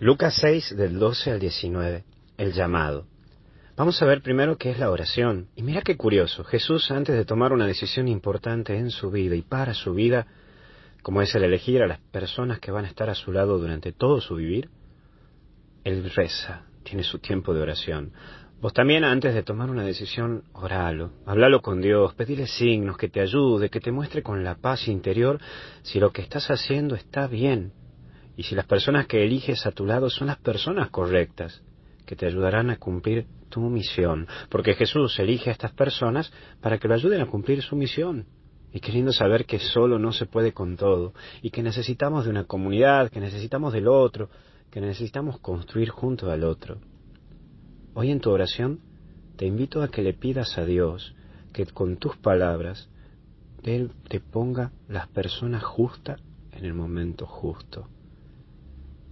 Lucas 6 del 12 al 19, el llamado. Vamos a ver primero qué es la oración. Y mira qué curioso, Jesús antes de tomar una decisión importante en su vida y para su vida, como es el elegir a las personas que van a estar a su lado durante todo su vivir, Él reza, tiene su tiempo de oración. Vos también antes de tomar una decisión, oralo, hablalo con Dios, pedile signos, que te ayude, que te muestre con la paz interior si lo que estás haciendo está bien y si las personas que eliges a tu lado son las personas correctas, que te ayudarán a cumplir tu misión, porque Jesús elige a estas personas para que lo ayuden a cumplir su misión. Y queriendo saber que solo no se puede con todo, y que necesitamos de una comunidad, que necesitamos del otro, que necesitamos construir junto al otro. Hoy en tu oración te invito a que le pidas a Dios que con tus palabras Él te ponga las personas justas en el momento justo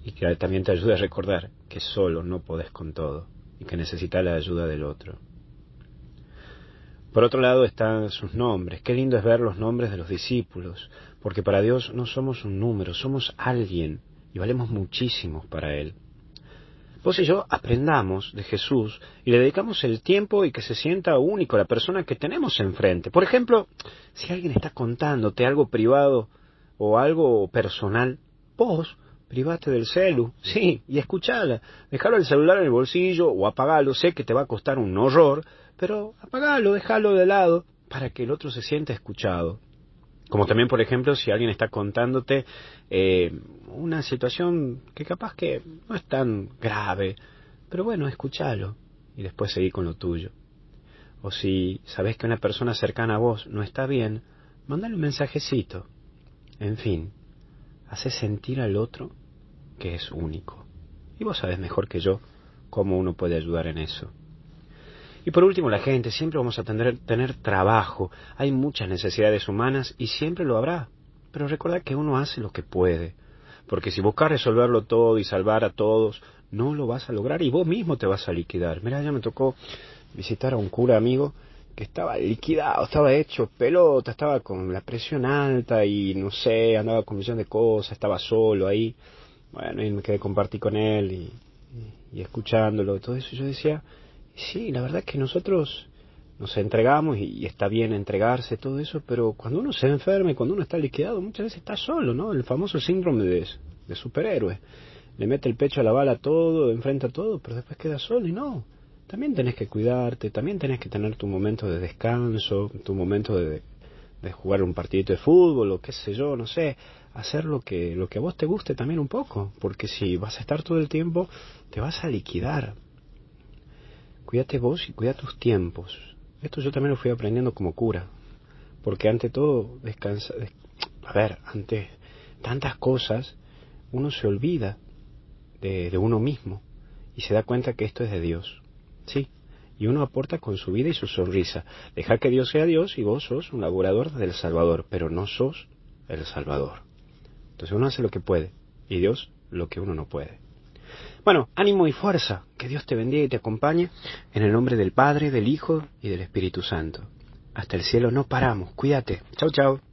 y que también te ayude a recordar que solo no podés con todo y que necesitas la ayuda del otro. Por otro lado están sus nombres. Qué lindo es ver los nombres de los discípulos, porque para Dios no somos un número, somos alguien y valemos muchísimo para Él. Vos y yo aprendamos de Jesús y le dedicamos el tiempo y que se sienta único la persona que tenemos enfrente. Por ejemplo, si alguien está contándote algo privado o algo personal, vos private del celu, sí, y escuchala. Dejalo el celular en el bolsillo o apagalo. Sé que te va a costar un horror, pero apagalo, déjalo de lado para que el otro se sienta escuchado. Como también, por ejemplo, si alguien está contándote eh, una situación que capaz que no es tan grave, pero bueno, escúchalo y después seguí con lo tuyo. O si sabes que una persona cercana a vos no está bien, mándale un mensajecito. En fin, hace sentir al otro que es único. Y vos sabés mejor que yo cómo uno puede ayudar en eso. Y por último, la gente, siempre vamos a tener, tener trabajo, hay muchas necesidades humanas y siempre lo habrá. Pero recuerda que uno hace lo que puede, porque si buscas resolverlo todo y salvar a todos, no lo vas a lograr y vos mismo te vas a liquidar. Mira, ya me tocó visitar a un cura amigo que estaba liquidado, estaba hecho pelota, estaba con la presión alta y no sé, andaba con millón de cosas, estaba solo ahí. Bueno, y me quedé compartí con él y, y, y escuchándolo, todo eso. Yo decía, sí, la verdad es que nosotros nos entregamos y, está bien entregarse, todo eso, pero cuando uno se enferma y cuando uno está liquidado, muchas veces está solo, ¿no? El famoso síndrome de, de superhéroe. Le mete el pecho a la bala todo, enfrenta todo, pero después queda solo y no también tenés que cuidarte, también tenés que tener tu momento de descanso, tu momento de, de jugar un partidito de fútbol o qué sé yo, no sé, hacer lo que, lo que a vos te guste también un poco, porque si vas a estar todo el tiempo, te vas a liquidar. Cuídate vos y cuida tus tiempos. Esto yo también lo fui aprendiendo como cura, porque ante todo, descansa, a ver, ante tantas cosas, uno se olvida de, de uno mismo y se da cuenta que esto es de Dios. Sí, y uno aporta con su vida y su sonrisa. Deja que Dios sea Dios y vos sos un laborador del Salvador, pero no sos el Salvador. Entonces uno hace lo que puede y Dios lo que uno no puede. Bueno, ánimo y fuerza, que Dios te bendiga y te acompañe en el nombre del Padre, del Hijo y del Espíritu Santo. Hasta el cielo no paramos, cuídate. Chau, chau.